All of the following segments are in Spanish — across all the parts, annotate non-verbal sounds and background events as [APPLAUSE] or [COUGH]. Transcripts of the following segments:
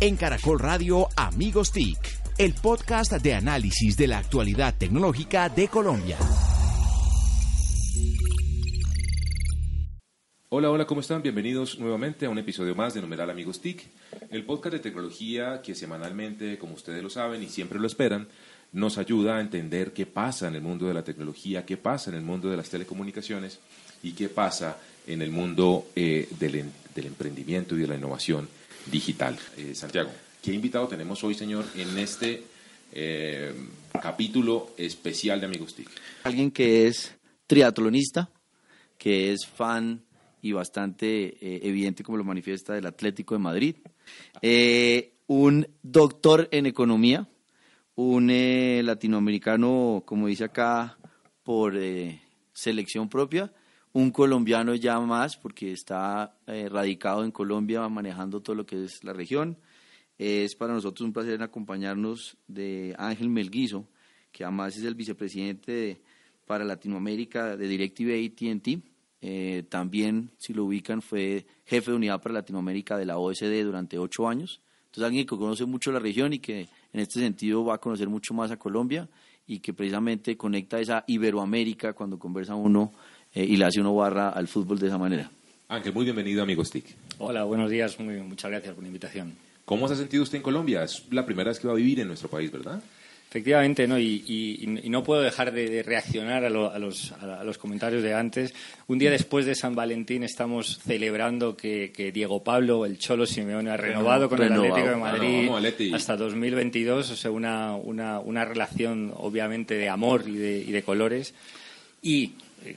En Caracol Radio Amigos TIC, el podcast de análisis de la actualidad tecnológica de Colombia. Hola, hola, ¿cómo están? Bienvenidos nuevamente a un episodio más de Numeral Amigos TIC, el podcast de tecnología que semanalmente, como ustedes lo saben y siempre lo esperan, nos ayuda a entender qué pasa en el mundo de la tecnología, qué pasa en el mundo de las telecomunicaciones y qué pasa en el mundo eh, del, del, emprendimiento y de la innovación digital. Eh, Santiago, ¿qué invitado tenemos hoy, señor, en este eh, capítulo especial de Amigos TIC? Alguien que es triatlonista, que es fan y bastante evidente, como lo manifiesta, del Atlético de Madrid. un doctor en economía, un latinoamericano, como dice acá, por selección propia, un colombiano ya más, porque está eh, radicado en Colombia, manejando todo lo que es la región. Es para nosotros un placer acompañarnos de Ángel Melguizo, que además es el vicepresidente para Latinoamérica de DirecTV AT&T. Eh, también, si lo ubican, fue jefe de unidad para Latinoamérica de la OSD durante ocho años. Entonces, alguien que conoce mucho la región y que en este sentido va a conocer mucho más a Colombia y que precisamente conecta esa Iberoamérica cuando conversa uno eh, y le hace uno barra al fútbol de esa manera. Ángel, muy bienvenido, amigo Stick. Hola, buenos días, muy, muchas gracias por la invitación. ¿Cómo se ha sentido usted en Colombia? Es la primera vez que va a vivir en nuestro país, ¿verdad? Efectivamente, ¿no? Y, no puedo dejar de, reaccionar a, los, a, los, comentarios de antes. Un día después de San Valentín estamos celebrando que, Diego Pablo, el Cholo Simeone, ha renovado con el Atlético de Madrid hasta 2022. O sea, una, una, una relación obviamente de amor y de, y de colores. Y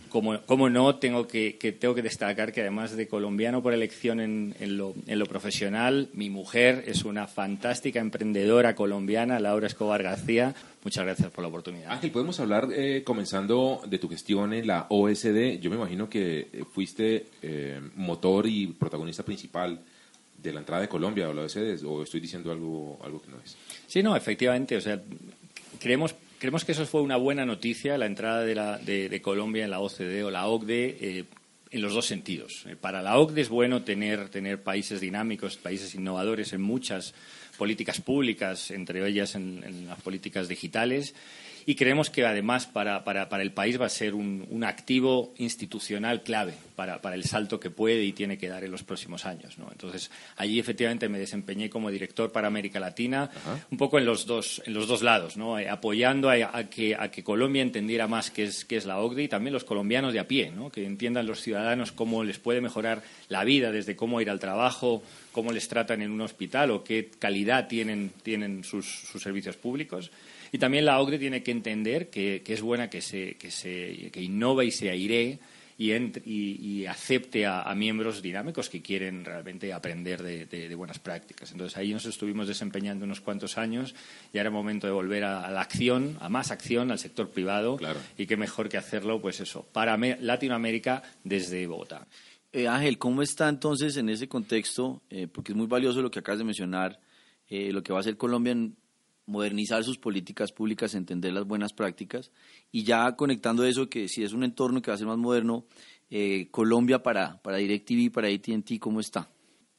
como, no, tengo que, tengo que destacar que además de colombiano por elección en, lo, profesional, mi mujer es una fantástica emprendedora colombiana, Laura Escobar García. Muchas gracias por la oportunidad. Ángel, podemos hablar, eh, comenzando de tu gestión en la OSD. Yo me imagino que eh, fuiste eh, motor y protagonista principal de la entrada de Colombia a la OSD, o estoy diciendo algo, algo que no es. Sí, no, efectivamente. O sea, creemos Creemos que eso fue una buena noticia, la entrada de, la, de, Colombia en la OCDE o la OCDE, eh, en los dos sentidos. Eh, para la OCDE es bueno tener, tener países dinámicos, países innovadores en muchas políticas públicas, entre ellas en las políticas digitales y creemos que además para, para, el país va a ser un, un activo institucional clave para, para, el salto que puede y tiene que dar en los próximos años. ¿no? Entonces, allí efectivamente me desempeñé como director para América Latina, un poco en los dos, en los dos lados, ¿no? Eh, apoyando a, que, a que Colombia entendiera más qué es, qué es la OCDE y también los colombianos de a pie, ¿no? que entiendan los ciudadanos cómo les puede mejorar la vida, desde cómo ir al trabajo, cómo les tratan en un hospital o qué calidad tienen, tienen sus, sus servicios públicos. Y también la OCDE tiene que entender que, es buena que, se, que, se, que innova y se aire y, y, acepte a, miembros dinámicos que quieren realmente aprender de, buenas prácticas. Entonces ahí nos estuvimos desempeñando unos cuantos años y ahora es momento de volver a, la acción, a más acción, al sector privado y qué mejor que hacerlo, pues eso, para Latinoamérica desde Bogotá. Eh, Ángel, ¿cómo está entonces en ese contexto? Eh, porque es muy valioso lo que acabas de mencionar, eh, lo que va a hacer Colombia en modernizar sus políticas públicas, entender las buenas prácticas y ya conectando eso que si es un entorno que va a ser más moderno, eh, Colombia para, para DirecTV, para AT&T, ¿cómo está?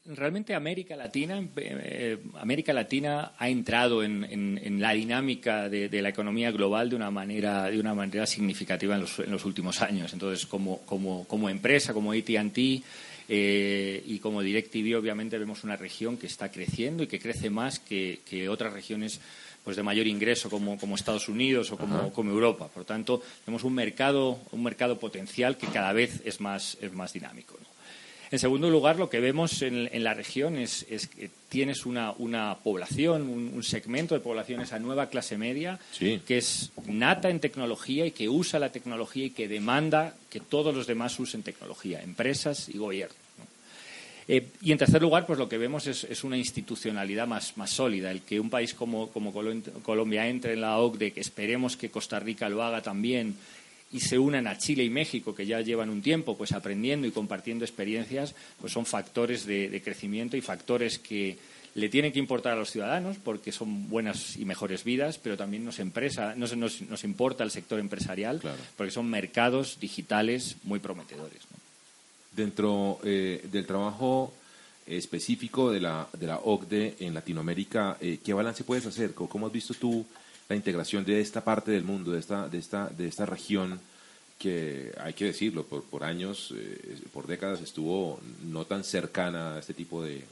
Realmente América Latina, eh, América Latina ha entrado en, la dinámica de, la economía global de una manera, de una manera significativa en los, en los últimos años. Entonces, como, como, como empresa, como AT&T, eh, y como DirecTV, obviamente, vemos una región que está creciendo y que crece más que, otras regiones pues de mayor ingreso como, como Estados Unidos o como, como, Europa. Por lo tanto, tenemos un mercado, un mercado potencial que cada vez es más, es más dinámico. En segundo lugar, lo que vemos en, la región es, que tienes una, una población, un, segmento de población, esa nueva clase media, que es nata en tecnología y que usa la tecnología y que demanda que todos los demás usen tecnología, empresas y gobierno. Eh, y en tercer lugar, pues lo que vemos es, una institucionalidad más, más, sólida. El que un país como, como Colombia entre en la OCDE, que esperemos que Costa Rica lo haga también, y se unan a Chile y México, que ya llevan un tiempo pues aprendiendo y compartiendo experiencias, pues son factores de, crecimiento y factores que le tienen que importar a los ciudadanos porque son buenas y mejores vidas, pero también nos, empresa, nos, nos, importa el sector empresarial porque son mercados digitales muy prometedores. Dentro eh, del trabajo específico de la, de la OCDE en Latinoamérica, eh, ¿qué balance puedes hacer? ¿Cómo, ¿Cómo, has visto tú la integración de esta parte del mundo, de esta, de esta, de esta región que, hay que decirlo, por, por años, eh, por décadas estuvo no tan cercana a este tipo de,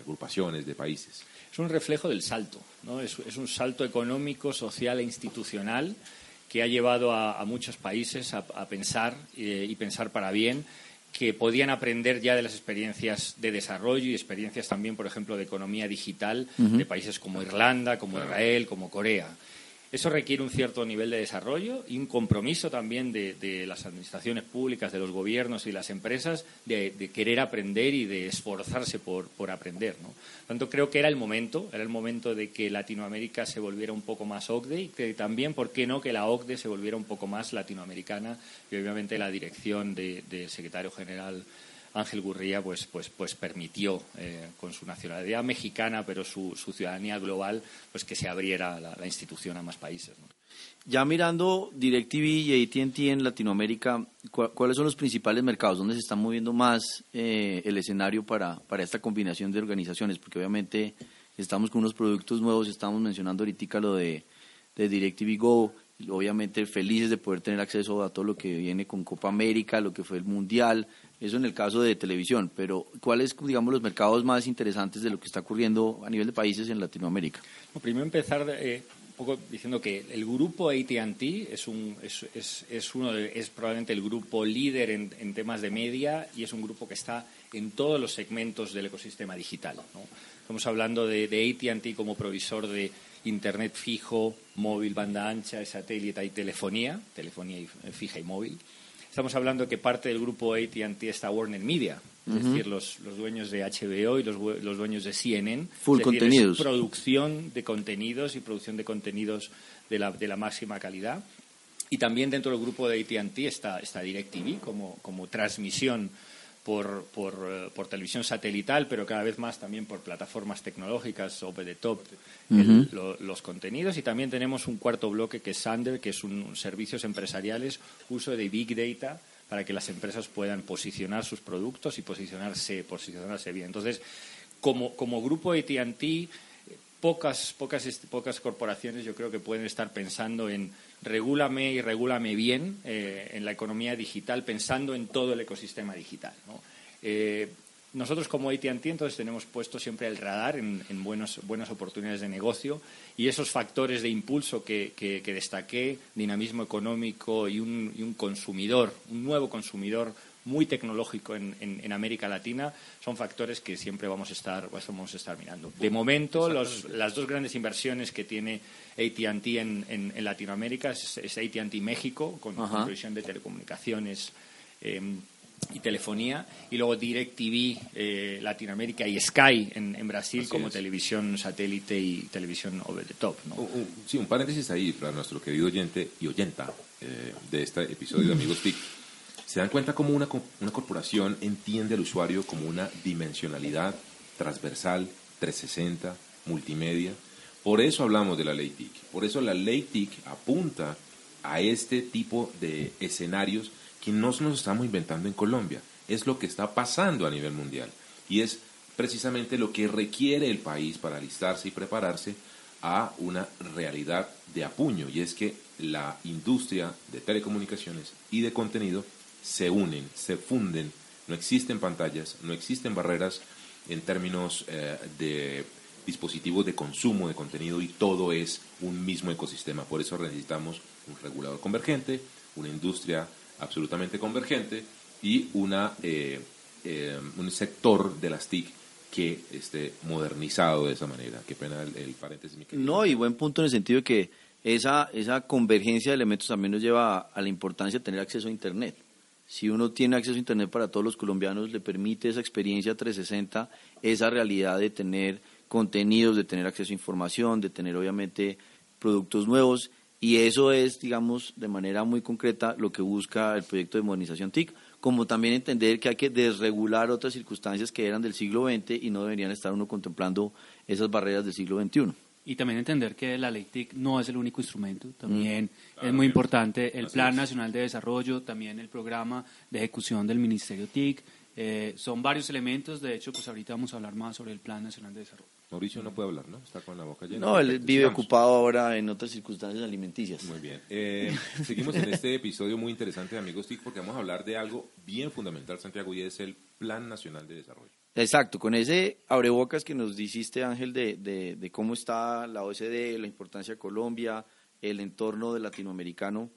agrupaciones, de países? Es un reflejo del salto, ¿no? es, un salto económico, social e institucional que ha llevado a, muchos países a, pensar y pensar para bien que podían aprender ya de las experiencias de desarrollo y experiencias también, por ejemplo, de economía digital uh -huh. de países como Irlanda, como Israel, como Corea. Eso requiere un cierto nivel de desarrollo y un compromiso también de, las administraciones públicas, de los gobiernos y las empresas de, de querer aprender y de esforzarse por, por aprender. ¿no? Tanto creo que era el momento, era el momento de que Latinoamérica se volviera un poco más OCDE y que también, ¿por qué no?, que la OCDE se volviera un poco más latinoamericana y obviamente la dirección del de secretario general Ángel Gurría pues, pues, pues permitió, eh, con su nacionalidad mexicana, pero su, su, ciudadanía global, pues que se abriera la, institución a más países. Ya mirando DirecTV y AT&T en Latinoamérica, ¿cuáles son los principales mercados? ¿Dónde se está moviendo más eh, el escenario para, para esta combinación de organizaciones? Porque obviamente estamos con unos productos nuevos, estamos mencionando ahorita lo de, de DirecTV Go, obviamente felices de poder tener acceso a todo lo que viene con Copa América, lo que fue el Mundial, eso en el caso de televisión, pero ¿cuáles, digamos, los mercados más interesantes de lo que está ocurriendo a nivel de países en Latinoamérica? Bueno, primero empezar eh, un poco diciendo que el grupo AT&T es, un, es, es, es, uno de, es probablemente el grupo líder en, en, temas de media y es un grupo que está en todos los segmentos del ecosistema digital. ¿no? Estamos hablando de, de AT&T como provisor de Internet fijo, móvil, banda ancha, satélite y telefonía, telefonía fija y móvil. Estamos hablando que parte del grupo AT&T está Warner Media, es uh -huh. decir, los, los, dueños de HBO y los, los dueños de CNN. Full es decir, contenidos. Es producción de contenidos y producción de contenidos de la, de la máxima calidad. Y también dentro del grupo de AT&T está, está DirecTV como, como transmisión por, por, uh, por, televisión satelital, pero cada vez más también por plataformas tecnológicas, over the top, uh -huh. el, lo, los contenidos. Y también tenemos un cuarto bloque que es Sander, que es un, un, servicios empresariales, uso de Big Data para que las empresas puedan posicionar sus productos y posicionarse, posicionarse bien. Entonces, como, como grupo AT&T, pocas, pocas, pocas corporaciones yo creo que pueden estar pensando en regúlame y regúlame bien eh, en la economía digital, pensando en todo el ecosistema digital. Eh, nosotros como AT&T entonces tenemos puesto siempre el radar en, en buenos, buenas oportunidades de negocio y esos factores de impulso que, que, que destaqué, dinamismo económico y un, y un, consumidor, un nuevo consumidor muy tecnológico en, en, en, América Latina, son factores que siempre vamos a estar, vamos a estar mirando. De momento, los, las dos grandes inversiones que tiene AT&T en, en, Latinoamérica es, es AT&T México, con, con provisión de telecomunicaciones eh, y telefonía, y luego DirecTV eh, Latinoamérica y Sky en, en Brasil Así como es. televisión satélite y televisión over the top. ¿no? Un, un, sí, un paréntesis ahí para nuestro querido oyente y oyenta eh, de este episodio de Amigos TIC. Se dan cuenta cómo una, corporación entiende al usuario como una dimensionalidad transversal, 360, multimedia. Por eso hablamos de la ley TIC. Por eso la ley TIC apunta a este tipo de escenarios que no nos estamos inventando en Colombia, es lo que está pasando a nivel mundial y es precisamente lo que requiere el país para alistarse y prepararse a una realidad de apuño y es que la industria de telecomunicaciones y de contenido se unen, se funden, no existen pantallas, no existen barreras en términos eh, de dispositivos de consumo de contenido y todo es un mismo ecosistema. Por eso necesitamos un regulador convergente, una industria absolutamente convergente y una, eh, eh, un sector de las TIC que esté modernizado de esa manera. Qué pena el, paréntesis. No, y buen punto en el sentido de que esa, esa convergencia de elementos también nos lleva a la importancia de tener acceso a Internet. Si uno tiene acceso a Internet para todos los colombianos, le permite esa experiencia 360, esa realidad de tener contenidos, de tener acceso a información, de tener obviamente productos nuevos y eso es, digamos, de manera muy concreta lo que busca el proyecto de modernización TIC, como también entender que hay que desregular otras circunstancias que eran del siglo XX y no deberían estar uno contemplando esas barreras del siglo XXI. Y también entender que la ley TIC no es el único instrumento, también mm. es muy importante el Plan es. Nacional de Desarrollo, también el programa de ejecución del Ministerio TIC, Eh, son varios elementos, de hecho, pues ahorita vamos a hablar más sobre el Plan Nacional de Desarrollo. Mauricio no puede hablar, ¿no? Está con la boca llena. No, él vive ocupado ahora en otras circunstancias alimenticias. Muy bien. Eh, [LAUGHS] seguimos en este episodio muy interesante de Amigos TIC porque vamos a hablar de algo bien fundamental, Santiago, y es el Plan Nacional de Desarrollo. Exacto, con ese abrebocas que nos dijiste, Ángel, de, de, de cómo está la OCDE, la importancia de Colombia, el entorno del latinoamericano,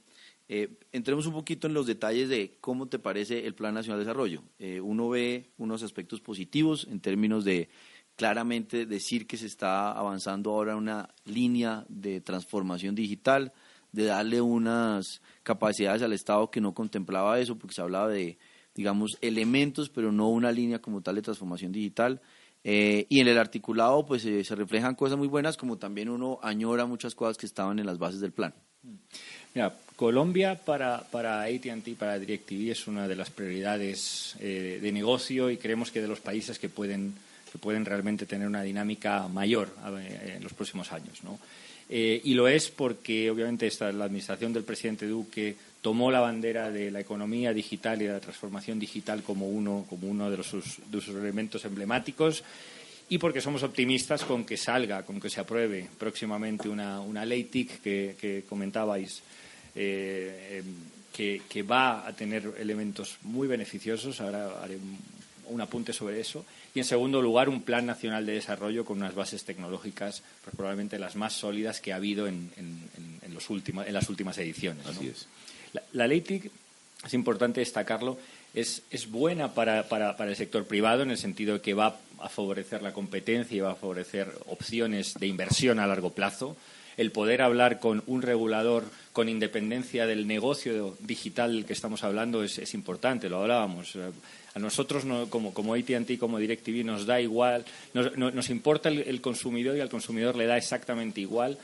eh, entremos un poquito en los detalles de cómo te parece el Plan Nacional de Desarrollo. Eh, uno ve unos aspectos positivos en términos de claramente decir que se está avanzando ahora una línea de transformación digital, de darle unas capacidades al Estado que no contemplaba eso, porque se hablaba de, digamos, elementos, pero no una línea como tal de transformación digital. Eh, y en el articulado, pues eh, se reflejan cosas muy buenas, como también uno añora muchas cosas que estaban en las bases del plan. Colombia para, para AT&T, para DirecTV, es una de las prioridades eh, de negocio y creemos que de los países que pueden, que pueden realmente tener una dinámica mayor en los próximos años. ¿no? Y lo es porque, obviamente, esta, la administración del presidente Duque tomó la bandera de la economía digital y de la transformación digital como uno, como uno de, los, sus, elementos emblemáticos y porque somos optimistas con que salga, con que se apruebe próximamente una, una ley TIC que, que comentabais, eh, eh, que, que, va a tener elementos muy beneficiosos. Ahora haré un, un, apunte sobre eso. Y, en segundo lugar, un plan nacional de desarrollo con unas bases tecnológicas pues, probablemente las más sólidas que ha habido en, en, en los últimos, en las últimas ediciones. Así es. La, la ley TIC, es importante destacarlo, es, es buena para, para, para, el sector privado en el sentido de que va a favorecer la competencia y va a favorecer opciones de inversión a largo plazo. El poder hablar con un regulador con independencia del negocio digital del que estamos hablando es, es importante, lo hablábamos. A nosotros, no, como, como AT&T, como DirecTV, nos da igual, nos, no, nos importa el, el consumidor y al consumidor le da exactamente igual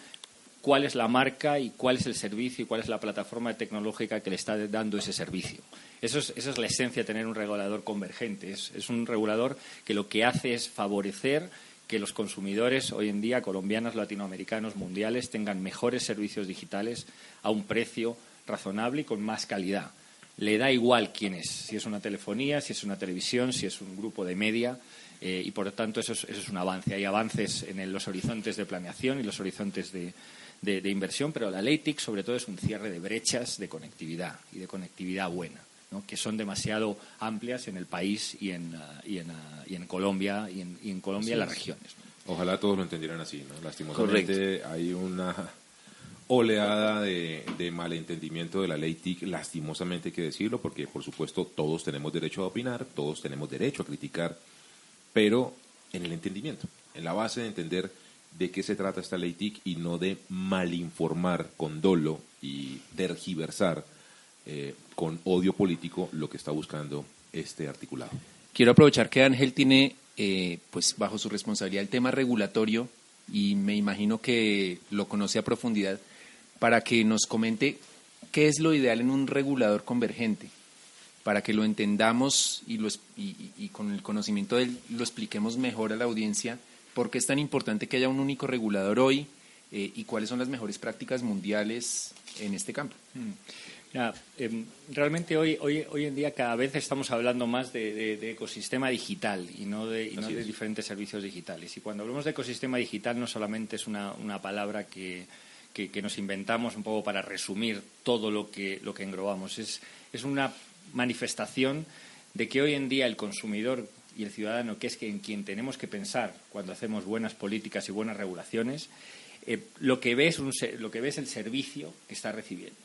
cuál es la marca y cuál es el servicio y cuál es la plataforma tecnológica que le está dando ese servicio. Eso es, esa es la esencia de tener un regulador convergente. Es, es, un regulador que lo que hace es favorecer que los consumidores hoy en día, colombianos, latinoamericanos, mundiales, tengan mejores servicios digitales a un precio razonable y con más calidad. Le da igual quién es, si es una telefonía, si es una televisión, si es un grupo de media. Eh, y por lo tanto eso es, eso es, un avance. Hay avances en los horizontes de planeación y los horizontes de, de, de, inversión, pero la ley TIC sobre todo es un cierre de brechas de conectividad y de conectividad buena, ¿no? que son demasiado amplias en el país y en, uh, y en, uh, y en Colombia y en, y en Colombia las regiones. ¿no? Ojalá todos lo entendieran así, ¿no? Lastimosamente Correcto. hay una [LAUGHS] oleada de, de, malentendimiento de la ley TIC, lastimosamente hay que decirlo, porque por supuesto todos tenemos derecho a opinar, todos tenemos derecho a criticar, pero en el entendimiento, en la base de entender de qué se trata esta ley TIC y no de malinformar con dolo y tergiversar eh, con odio político lo que está buscando este articulado. Quiero aprovechar que Ángel tiene eh, pues bajo su responsabilidad el tema regulatorio y me imagino que lo conoce a profundidad para que nos comente qué es lo ideal en un regulador convergente, para que lo entendamos y, lo, y, y con el conocimiento de él lo expliquemos mejor a la audiencia por qué es tan importante que haya un único regulador hoy eh, y cuáles son las mejores prácticas mundiales en este campo. Mm. Ya, eh, realmente hoy, hoy, hoy en día cada vez estamos hablando más de, de, de ecosistema digital y no, de, y no de, diferentes servicios digitales. Y cuando hablamos de ecosistema digital no solamente es una, una palabra que, que, que, nos inventamos un poco para resumir todo lo que, lo que englobamos, es, es una manifestación de que hoy en día el consumidor y el ciudadano, que es en quien tenemos que pensar cuando hacemos buenas políticas y buenas regulaciones, eh, lo, que ve es lo que ve es el servicio que está recibiendo.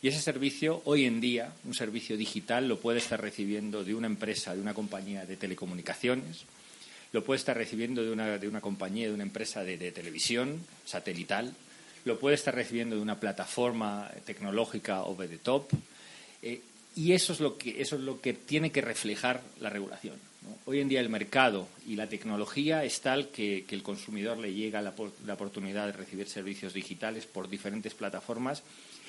Y ese servicio, hoy en día, un servicio digital, lo puede estar recibiendo de una empresa, de una compañía de telecomunicaciones, lo puede estar recibiendo de una, de una compañía, de una empresa de, de, televisión satelital, lo puede estar recibiendo de una plataforma tecnológica over the top. Eh, y eso es, lo que, eso es lo que tiene que reflejar la regulación. Hoy en día el mercado y la tecnología es tal que, el consumidor le llega la, oportunidad de recibir servicios digitales por diferentes plataformas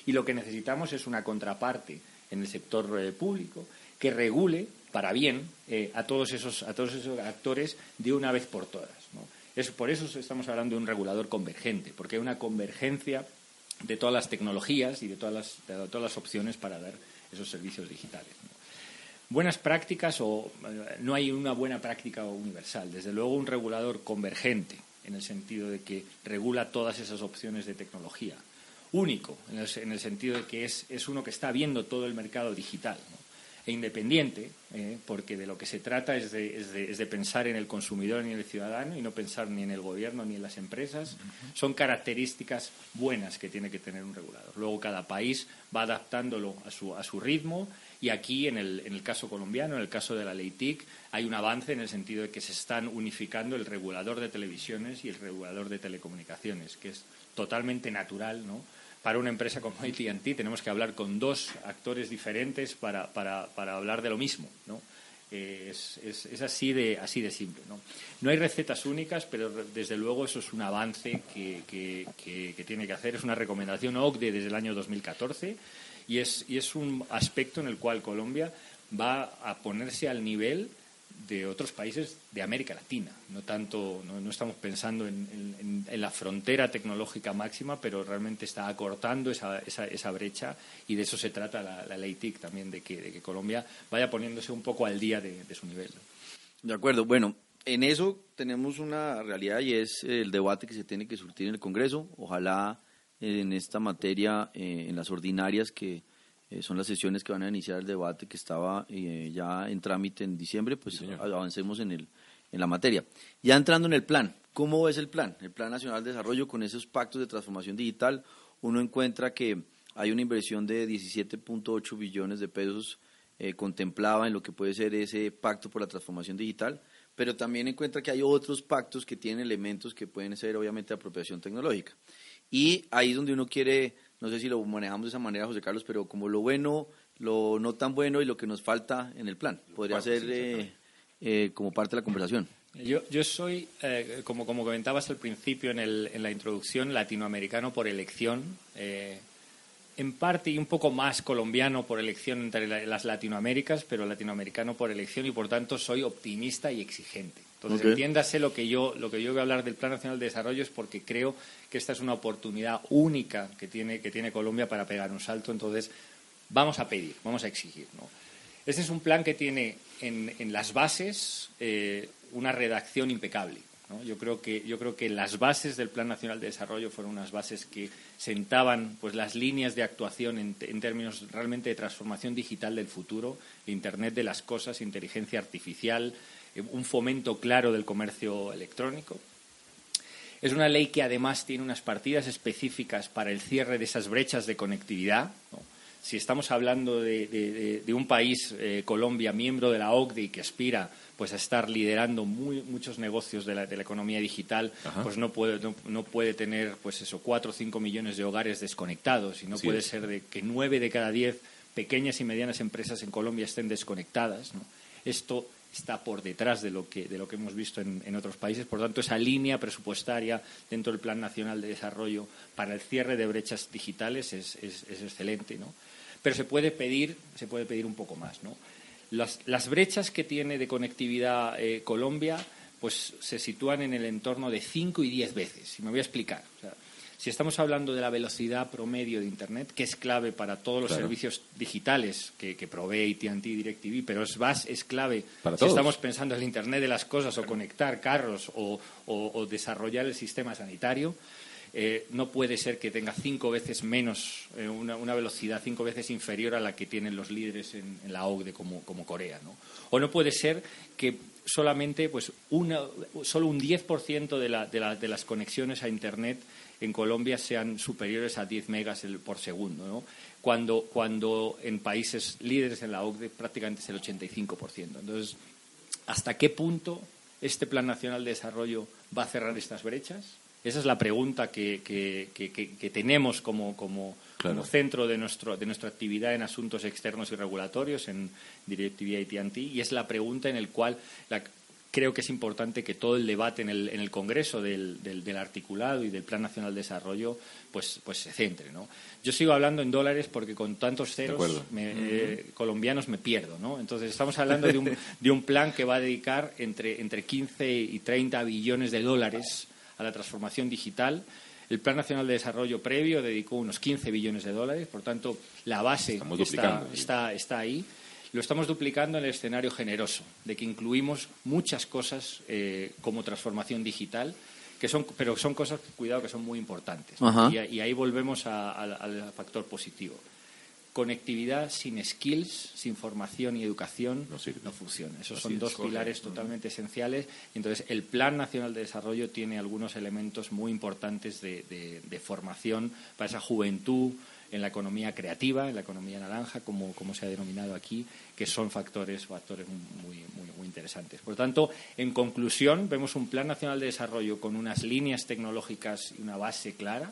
y lo que necesitamos es una contraparte en el sector eh, público que regule para bien eh, a, todos esos, a todos esos actores de una vez por todas. Es, por eso estamos hablando de un regulador convergente, porque hay una convergencia de todas las tecnologías y de todas las, de todas las opciones para dar esos servicios digitales. Buenas prácticas o eh, no hay una buena práctica universal. Desde luego un regulador convergente en el sentido de que regula todas esas opciones de tecnología. Único, en el, sentido de que es, es, uno que está viendo todo el mercado digital. E independiente, eh, porque de lo que se trata es de, es, de, pensar en el consumidor ni en el ciudadano y no pensar ni en el gobierno ni en las empresas. Son características buenas que tiene que tener un regulador. Luego cada país va adaptándolo a su, a su ritmo y aquí, en el, en el caso colombiano, en el caso de la ley TIC, hay un avance en el sentido de que se están unificando el regulador de televisiones y el regulador de telecomunicaciones, que es totalmente natural, ¿no? Para una empresa como [LAUGHS] AT&T tenemos que hablar con dos actores diferentes para, para, para hablar de lo mismo, ¿no? Es, es, así, de, así de simple. ¿no? no hay recetas únicas, pero desde luego eso es un avance que, que, que, que tiene que hacer. Es una recomendación OCDE desde el año 2014 y es, y es un aspecto en el cual Colombia va a ponerse al nivel de otros países de América Latina. No tanto, no, estamos pensando en, la frontera tecnológica máxima, pero realmente está acortando esa, esa, brecha y de eso se trata la, ley TIC también, de que, de que, Colombia vaya poniéndose un poco al día de, de su nivel. De acuerdo. Bueno, en eso tenemos una realidad y es el debate que se tiene que surtir en el Congreso. Ojalá en esta materia, eh, en las ordinarias, que eh, son las sesiones que van a iniciar el debate que estaba eh, ya en trámite en diciembre, pues avancemos en, el, en la materia. Ya entrando en el plan, ¿cómo es el plan? El Plan Nacional de Desarrollo con esos pactos de transformación digital, uno encuentra que hay una inversión de 17.8 billones de pesos contemplada en lo que puede ser ese pacto por la transformación digital, pero también encuentra que hay otros pactos que tienen elementos que pueden ser obviamente apropiación tecnológica. Y ahí es donde uno quiere, no sé si lo manejamos de esa manera, José Carlos, pero como lo bueno, lo no tan bueno y lo que nos falta en el plan. Podría ser eh, eh, como parte de la conversación. Yo, yo soy, eh, como, como comentabas al principio en, el, en la introducción, latinoamericano por elección. en parte y un poco más colombiano por elección entre las Latinoaméricas, pero latinoamericano por elección y por tanto soy optimista y exigente. Entonces, entiéndase lo que yo lo que yo voy a hablar del Plan Nacional de Desarrollo es porque creo que esta es una oportunidad única que tiene que tiene Colombia para pegar un salto. Entonces, vamos a pedir, vamos a exigir. ¿no? Este es un plan que tiene en, en las bases eh, una redacción impecable. ¿no? Yo creo que yo creo que las bases del Plan Nacional de Desarrollo fueron unas bases que sentaban pues las líneas de actuación en, en términos realmente de transformación digital del futuro, Internet de las cosas, inteligencia artificial un fomento claro del comercio electrónico. Es una ley que además tiene unas partidas específicas para el cierre de esas brechas de conectividad. Si estamos hablando de, un país, eh, Colombia, miembro de la OCDE y que aspira pues, a estar liderando muchos negocios de la, economía digital, pues no puede, no, puede tener pues eso, cuatro o cinco millones de hogares desconectados y no puede ser de que nueve de cada diez pequeñas y medianas empresas en Colombia estén desconectadas. Esto está por detrás de lo que, de lo que hemos visto en, otros países. Por tanto, esa línea presupuestaria dentro del Plan Nacional de Desarrollo para el cierre de brechas digitales es, excelente, ¿no? Pero se puede pedir, se puede pedir un poco más, ¿no? Las, brechas que tiene de conectividad eh, Colombia pues se sitúan en el entorno de 5 y 10 veces. Y me voy a explicar. Si estamos hablando de la velocidad promedio de Internet, que es clave para todos los servicios digitales que, provee AT&T y DirecTV, pero es, es clave si estamos pensando en el Internet de las cosas o conectar carros o, desarrollar el sistema sanitario, eh, no puede ser que tenga cinco veces menos, eh, una, velocidad cinco veces inferior a la que tienen los líderes en, la OCDE como, como Corea. ¿no? O no puede ser que solamente pues, una, solo un 10% de, la, de, de las conexiones a Internet en Colombia sean superiores a 10 megas por segundo, ¿no? cuando, cuando en países líderes en la OCDE prácticamente es el 85%. Entonces, ¿hasta qué punto este Plan Nacional de Desarrollo va a cerrar estas brechas? Esa es la pregunta que, que, tenemos como, como, centro de, nuestro, de nuestra actividad en asuntos externos y regulatorios en DirecTV AT&T y es la pregunta en la cual la, creo que es importante que todo el debate en el, en el Congreso del, del, articulado y del Plan Nacional de Desarrollo pues, pues se centre. ¿no? Yo sigo hablando en dólares porque con tantos ceros eh, colombianos me pierdo. ¿no? Entonces estamos hablando de un, de un plan que va a dedicar entre, entre 15 y 30 billones de dólares a la transformación digital. El Plan Nacional de Desarrollo previo dedicó unos 15 billones de dólares, por tanto, la base está, está, está ahí. Lo estamos duplicando en el escenario generoso, de que incluimos muchas cosas eh, como transformación digital, que son, pero son cosas, cuidado, que son muy importantes. Y, y ahí volvemos a- al- al factor positivo. Conectividad sin skills, sin formación y educación, No sirve. funciona. Esos Así son dos pilares totalmente esenciales. Y entonces, el Plan Nacional de Desarrollo tiene algunos elementos muy importantes de, de- de formación para esa juventud en la economía creativa, en la economía naranja, como, como se ha denominado aquí, que son factores, factores muy, muy, muy interesantes. Por lo tanto, en conclusión, vemos un Plan Nacional de Desarrollo con unas líneas tecnológicas y una base clara.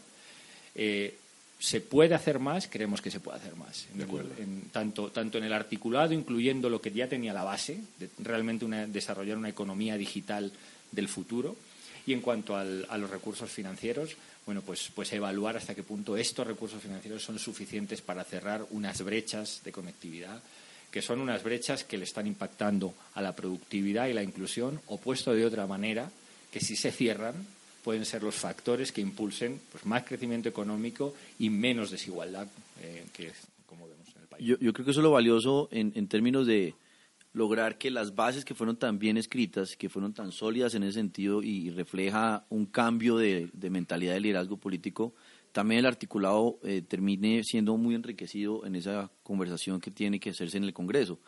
Eh, ¿Se puede hacer más? Creemos que se puede hacer más. En- en- tanto, tanto en el articulado, incluyendo lo que ya tenía la base, de realmente una- desarrollar una economía digital del futuro, y en cuanto al- a los recursos financieros, bueno, pues, pues evaluar hasta qué punto estos recursos financieros son suficientes para cerrar unas brechas de conectividad que son unas brechas que le están impactando a la productividad y la inclusión, o puesto de otra manera, que si se cierran pueden ser los factores que impulsen pues, más crecimiento económico y menos desigualdad, eh, que como vemos en el país. Yo, yo creo que eso es lo valioso en, en términos de lograr que las bases que fueron tan bien escritas, que fueron tan sólidas en ese sentido y refleja un cambio de, de mentalidad de liderazgo político, también el articulado eh, termine siendo muy enriquecido en esa conversación que tiene que hacerse en el Congreso.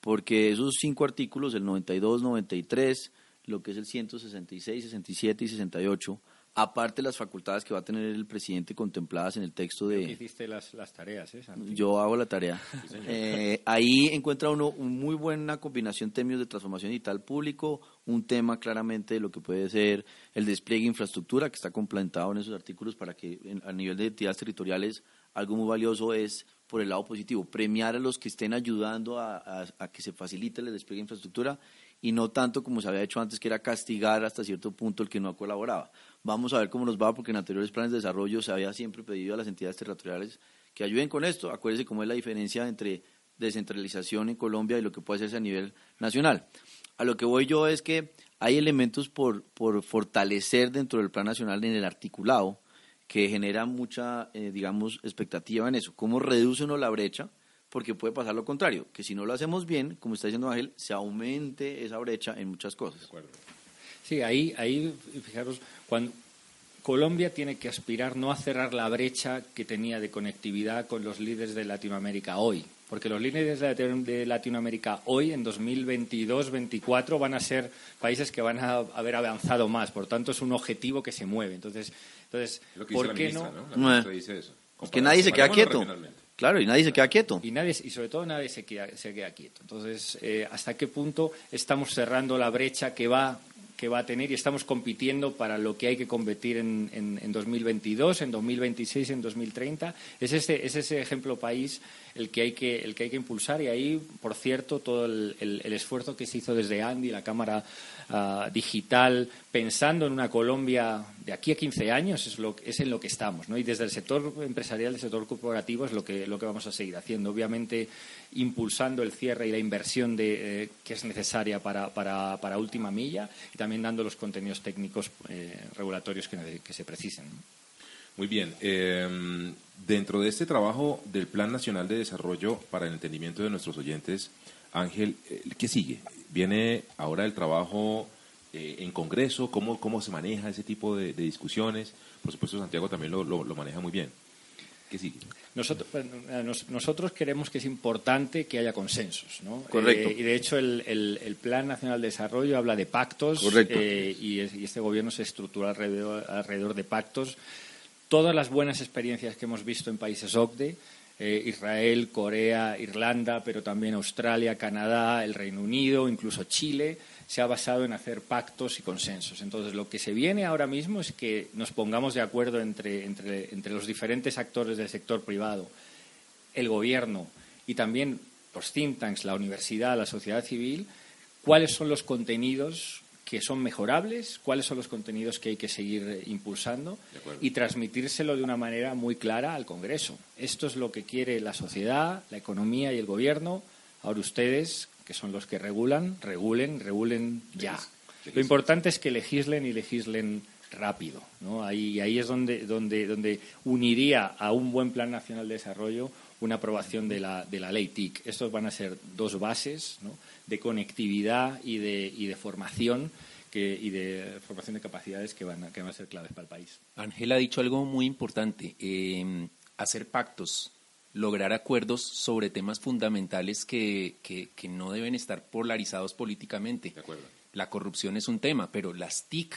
Porque esos cinco artículos, el 92, 93, lo que es el 166, 67 y 68, aparte de las facultades que va a tener el presidente contempladas en el texto de... Que hiciste las, las tareas, ¿eh, Santi? Yo hago la tarea. Eh, ahí encuentra uno una muy buena combinación de términos de transformación digital público, un tema claramente de lo que puede ser el despliegue de infraestructura que está complementado en esos artículos para que en- a nivel de entidades territoriales algo muy valioso es por el lado positivo, premiar a los que estén ayudando a, a- a que se facilite el despliegue de infraestructura y no tanto como se había hecho antes, que era castigar hasta cierto punto el que no colaboraba. Vamos a ver cómo nos va, porque en anteriores planes de desarrollo se había siempre pedido a las entidades territoriales que ayuden con esto. Acuérdense cómo es la diferencia entre descentralización en Colombia y lo que puede hacerse a nivel nacional. A lo que voy yo es que hay elementos por, por fortalecer dentro del plan nacional en el articulado que genera mucha, eh, digamos, expectativa en eso. ¿Cómo reduce uno la brecha? Porque puede pasar lo contrario, que si no lo hacemos bien, como está diciendo Ángel, se aumente esa brecha en muchas cosas. Sí, ahí, ahí, fijaros, cuando Colombia tiene que aspirar no a cerrar la brecha que tenía de conectividad con los líderes de Latinoamérica hoy, porque los líderes de Latino- de Latinoamérica hoy, en 2022-2024, van a ser países que van a haber avanzado más, por tanto es un objetivo que se mueve. Entonces, entonces Lo que dice ¿por la qué ministra, no? ¿no? La ministra dice eso. Es que nadie se queda quieto. Claro, y nadie se queda quieto. Y, nadie, y sobre todo nadie se queda, se queda quieto. Entonces, eh, ¿hasta qué punto estamos cerrando la brecha que va, que va a tener y estamos compitiendo para lo que hay que competir en, en, en 2022, en 2026, en 2030? Es ese, es ese ejemplo país el que, hay que, el que hay que impulsar y ahí, por cierto, todo el, el- esfuerzo que se hizo desde Andy, la Cámara ah, Digital, pensando en una Colombia de aquí a 15 años, es, lo, es en lo que estamos. ¿no? Y desde el sector empresarial, el sector corporativo, es lo que, lo que vamos a seguir haciendo. Obviamente, impulsando el cierre y la inversión de, eh, que es necesaria para, para, última milla y también dando los contenidos técnicos eh, regulatorios que, se precisen. Muy bien. eh, dentro de este trabajo del Plan Nacional de Desarrollo para el entendimiento de nuestros oyentes, Ángel, eh, ¿qué sigue? ¿Viene ahora el trabajo eh, en Congreso? ¿Cómo, ¿Cómo se maneja ese tipo de, de discusiones? Por supuesto, Santiago también lo, lo- lo maneja muy bien. ¿Qué sigue? Nosotros, eh, nos- nosotros queremos que es importante que haya consensos, ¿no? Correcto. Eh, y de hecho el, el- el Plan Nacional de Desarrollo habla de pactos Correcto. eh, y, es- y este gobierno se estructura alrededor, alrededor de pactos. Todas las buenas experiencias que hemos visto en países OCDE, eh, Israel, Corea, Irlanda, pero también Australia, Canadá, el Reino Unido, incluso Chile, se ha basado en hacer pactos y consensos. Entonces, lo que se viene ahora mismo es que nos pongamos de acuerdo entre, los diferentes actores del sector privado, el gobierno y también los think tanks, la universidad, la sociedad civil, cuáles son los contenidos que son mejorables, cuáles son los contenidos que hay que seguir eh, impulsando y transmitírselo de una manera muy clara al Congreso. Esto es lo que quiere la sociedad, la economía y el gobierno. Ahora ustedes, que son los que regulan, regulen, regulen ya. Lo importante es que legislen y legislen rápido. ¿no? Ahí, ahí es donde, donde, donde uniría a un buen plan nacional de desarrollo una aprobación de la, de la ley TIC. Estos van a ser dos bases ¿no? de conectividad y de, y de formación que, y de formación de capacidades que van, a, que van a ser claves para el país. Ángel ha dicho algo muy importante, eh, hacer pactos, lograr acuerdos sobre temas fundamentales que, que, que no deben estar polarizados políticamente. De acuerdo. La corrupción es un tema, pero las TIC,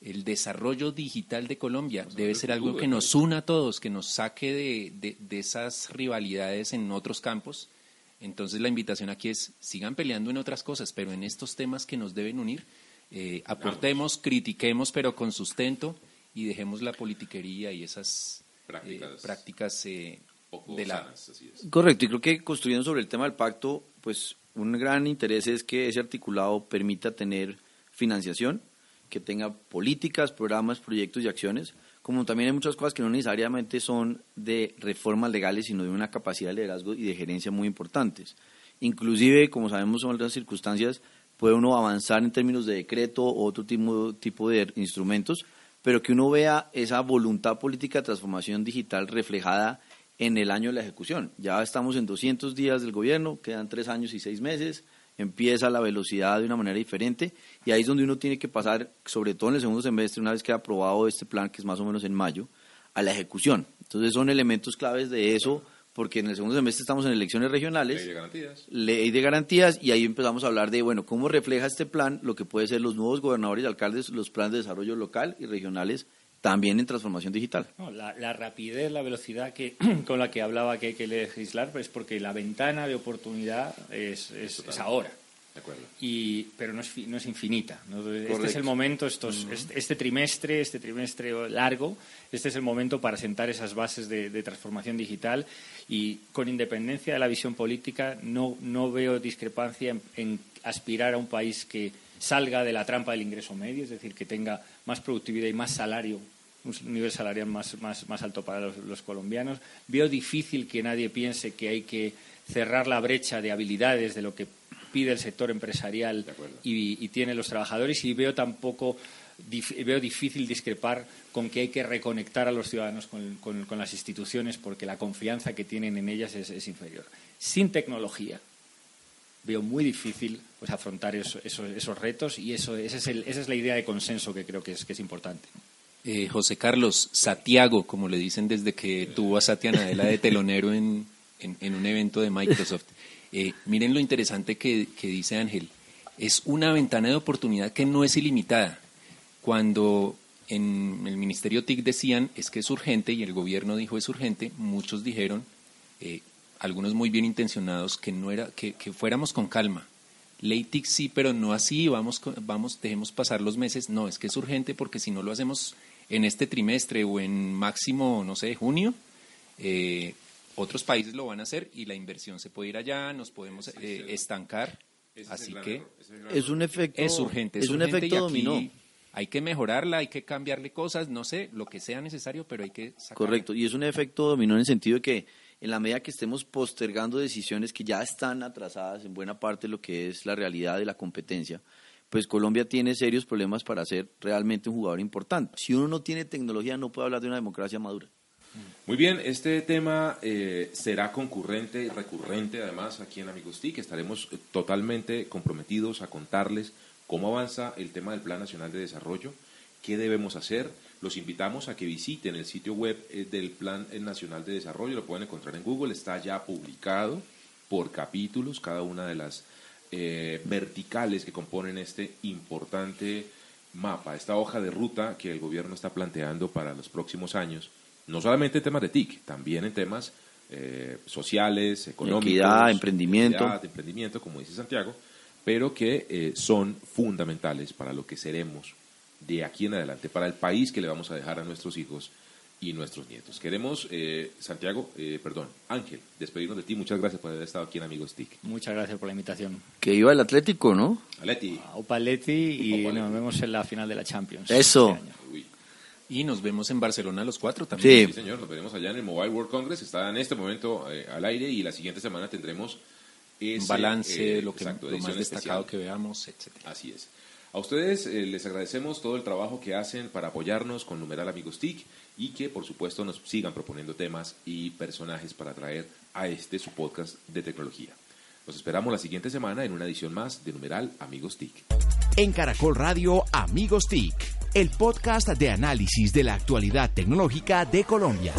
el desarrollo digital de Colombia, debe ser algo que nos una a todos, que nos saque de, de, de esas rivalidades en otros campos. Entonces la invitación aquí es, sigan peleando en otras cosas, pero en estos temas que nos deben unir, eh, aportemos, critiquemos, pero con sustento y dejemos la politiquería y esas eh, Prácticas. prácticas eh, Poco de la... sanas, así es. Correcto, y creo que construyendo sobre el tema del pacto, pues un gran interés es que ese articulado permita tener financiación, que tenga políticas, programas, proyectos y acciones, como también hay muchas cosas que no necesariamente son de reformas legales, sino de una capacidad de liderazgo y de gerencia muy importantes. Inclusive, como sabemos, en otras circunstancias puede uno avanzar en términos de decreto o otro tipo, tipo de instrumentos, pero que uno vea esa voluntad política de transformación digital reflejada en el año de la ejecución. Ya estamos en 200 días del gobierno, quedan tres años y seis meses, empieza la velocidad de una manera diferente y ahí es donde uno tiene que pasar, sobre todo en el segundo semestre, una vez que ha aprobado este plan, que es más o menos en mayo, a la ejecución. Entonces son elementos claves de eso, porque en el segundo semestre estamos en elecciones regionales, Ley de garantías. ley de garantías y ahí empezamos a hablar de, bueno, cómo refleja este plan lo que puede ser los nuevos gobernadores y alcaldes, los planes de desarrollo local y regionales, también en transformación digital. No, la, la rapidez, la velocidad que, [CLEARS THROAT] con la que hablaba que hay que legislar, pues porque la ventana de oportunidad es, es, es ahora. De acuerdo. Y, pero no es, no es infinita. ¿no? Este es el momento, estos, este, este trimestre, este trimestre largo, este es el momento para sentar esas bases de, de transformación digital y con independencia de la visión política no, no veo discrepancia en, en aspirar a un país que salga de la trampa del ingreso medio, es decir, que tenga más productividad y más salario, un nivel salarial más, más, más alto para los, los colombianos. Veo difícil que nadie piense que hay que cerrar la brecha de habilidades de lo que pide el sector empresarial y, y tiene los trabajadores y veo tampoco dif- veo difícil discrepar con que hay que reconectar a los ciudadanos con, con- con las instituciones porque la confianza que tienen en ellas es, es inferior. Sin tecnología veo muy difícil pues afrontar eso- eso- esos retos y eso ese es el- esa es la idea de consenso que creo que es, que es importante. Eh, José Carlos, Satiago, como le dicen desde que tuvo a Satya Nadella de telonero en, en- en un evento de Microsoft. Eh, miren lo interesante que, que dice Ángel. Es una ventana de oportunidad que no es ilimitada. Cuando en el Ministerio TIC decían es que es urgente y el gobierno dijo es urgente, muchos dijeron, eh, algunos muy bien intencionados, que, no era, que, que fuéramos con calma. Ley TIC sí, pero no así, vamos, con- vamos, dejemos pasar los meses. No, es que es urgente porque si no lo hacemos en este trimestre o en máximo, no sé, junio, eh, otros países lo van a hacer y la inversión se puede ir allá, nos podemos eh, estancar. Es Así que es un efecto, es urgente. Es, es un urgente efecto y aquí dominó. Hay que mejorarla, hay que cambiarle cosas, no sé, lo que sea necesario, pero hay que sacarla. Correcto, y es un efecto dominó en el sentido de que en la medida que estemos postergando decisiones que ya están atrasadas en buena parte lo que es la realidad de la competencia, pues Colombia tiene serios problemas para ser realmente un jugador importante. Si uno no tiene tecnología, no puede hablar de una democracia madura. Muy bien, este tema eh, será concurrente y recurrente además aquí en Amigos TIC. Estaremos eh, totalmente comprometidos a contarles cómo avanza el tema del Plan Nacional de Desarrollo, qué debemos hacer. Los invitamos a que visiten el sitio web eh, del Plan Nacional de Desarrollo, lo pueden encontrar en Google, está ya publicado por capítulos, cada una de las eh, verticales que componen este importante mapa, esta hoja de ruta que el gobierno está planteando para los próximos años, no solamente en temas de TIC, también en temas eh, sociales, económicos, Equidad, emprendimiento. equidad, emprendimiento, como dice Santiago, pero que eh, son fundamentales para lo que seremos de aquí en adelante, para el país que le vamos a dejar a nuestros hijos y nuestros nietos. Queremos, eh, Santiago, eh, perdón, Ángel, despedirnos de ti. Muchas gracias por haber estado aquí en Amigos TIC. Muchas gracias por la invitación. Que iba el Atlético, ¿no? Aleti. A Opaletti y Opa, nos vemos en la final de la Champions. Eso. este. Uy. Y nos vemos en Barcelona los cuatro también. Sí. Sí, señor, nos veremos allá en el Mobile World Congress. Está en este momento eh, al aire y la siguiente semana tendremos ese, Un balance eh, lo, que, exacto, lo más destacado especial. que veamos, etcétera. Así es. A ustedes eh, les agradecemos todo el trabajo que hacen para apoyarnos con Numeral Amigos TIC y que por supuesto nos sigan proponiendo temas y personajes para traer a este su podcast de tecnología. Nos esperamos la siguiente semana en una edición más de Numeral Amigos TIC. En Caracol Radio Amigos TIC, el podcast de análisis de la actualidad tecnológica de Colombia.